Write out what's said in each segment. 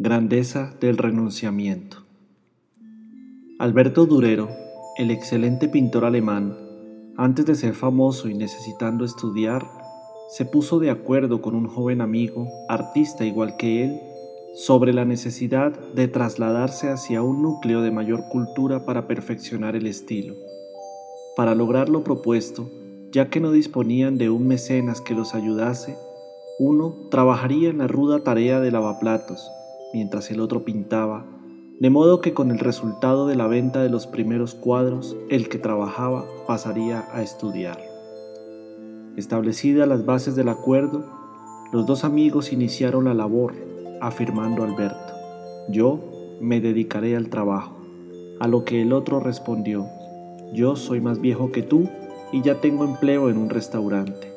Grandeza del renunciamiento. Alberto Durero, el excelente pintor alemán, antes de ser famoso y necesitando estudiar, se puso de acuerdo con un joven amigo, artista igual que él, sobre la necesidad de trasladarse hacia un núcleo de mayor cultura para perfeccionar el estilo. Para lograr lo propuesto, ya que no disponían de un mecenas que los ayudase, uno trabajaría en la ruda tarea de lavaplatos, mientras el otro pintaba, de modo que con el resultado de la venta de los primeros cuadros, el que trabajaba pasaría a estudiar. Establecidas las bases del acuerdo, los dos amigos iniciaron la labor, afirmando Alberto, yo me dedicaré al trabajo, a lo que el otro respondió, yo soy más viejo que tú y ya tengo empleo en un restaurante.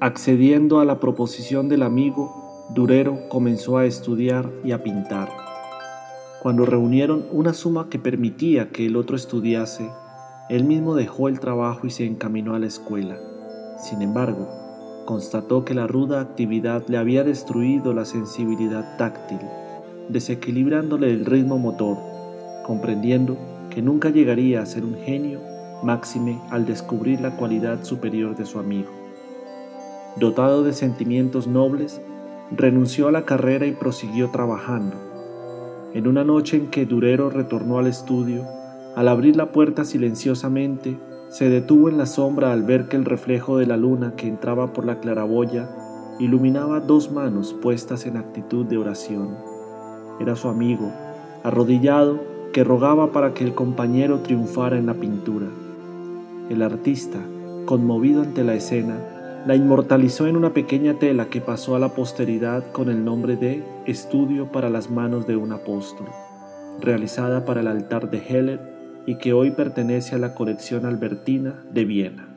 Accediendo a la proposición del amigo, Durero comenzó a estudiar y a pintar. Cuando reunieron una suma que permitía que el otro estudiase, él mismo dejó el trabajo y se encaminó a la escuela. Sin embargo, constató que la ruda actividad le había destruido la sensibilidad táctil, desequilibrándole el ritmo motor, comprendiendo que nunca llegaría a ser un genio, máxime al descubrir la cualidad superior de su amigo. Dotado de sentimientos nobles, renunció a la carrera y prosiguió trabajando. En una noche en que Durero retornó al estudio, al abrir la puerta silenciosamente, se detuvo en la sombra al ver que el reflejo de la luna que entraba por la claraboya iluminaba dos manos puestas en actitud de oración. Era su amigo, arrodillado, que rogaba para que el compañero triunfara en la pintura. El artista, conmovido ante la escena, la inmortalizó en una pequeña tela que pasó a la posteridad con el nombre de Estudio para las manos de un apóstol, realizada para el altar de Heller y que hoy pertenece a la colección albertina de Viena.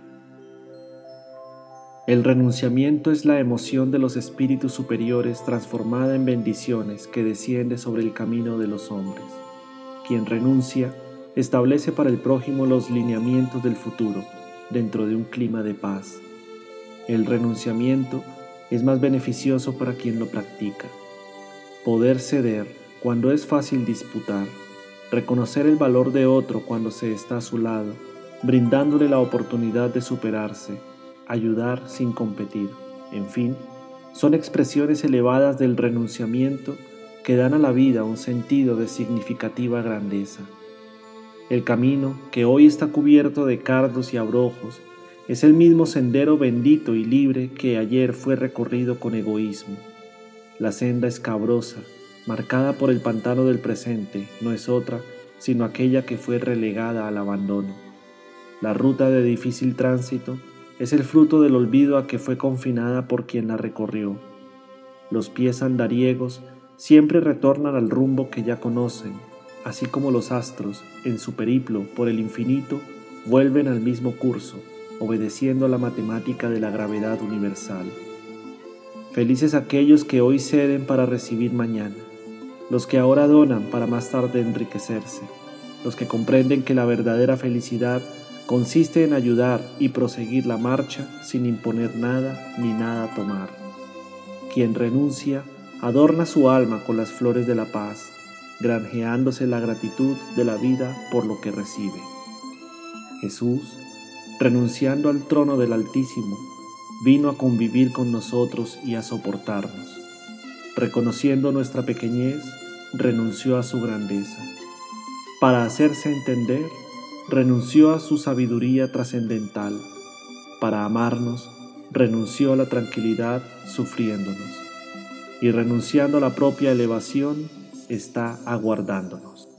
El renunciamiento es la emoción de los espíritus superiores transformada en bendiciones que desciende sobre el camino de los hombres. Quien renuncia establece para el prójimo los lineamientos del futuro dentro de un clima de paz el renunciamiento es más beneficioso para quien lo practica. Poder ceder cuando es fácil disputar, reconocer el valor de otro cuando se está a su lado, brindándole la oportunidad de superarse, ayudar sin competir, en fin, son expresiones elevadas del renunciamiento que dan a la vida un sentido de significativa grandeza. El camino, que hoy está cubierto de cardos y abrojos, es el mismo sendero bendito y libre que ayer fue recorrido con egoísmo. La senda escabrosa, marcada por el pantano del presente, no es otra sino aquella que fue relegada al abandono. La ruta de difícil tránsito es el fruto del olvido a que fue confinada por quien la recorrió. Los pies andariegos siempre retornan al rumbo que ya conocen, así como los astros, en su periplo por el infinito, vuelven al mismo curso obedeciendo la matemática de la gravedad universal. Felices aquellos que hoy ceden para recibir mañana, los que ahora donan para más tarde enriquecerse, los que comprenden que la verdadera felicidad consiste en ayudar y proseguir la marcha sin imponer nada ni nada tomar. Quien renuncia adorna su alma con las flores de la paz, granjeándose la gratitud de la vida por lo que recibe. Jesús renunciando al trono del Altísimo, vino a convivir con nosotros y a soportarnos. Reconociendo nuestra pequeñez, renunció a su grandeza. Para hacerse entender, renunció a su sabiduría trascendental. Para amarnos, renunció a la tranquilidad sufriéndonos. Y renunciando a la propia elevación, está aguardándonos.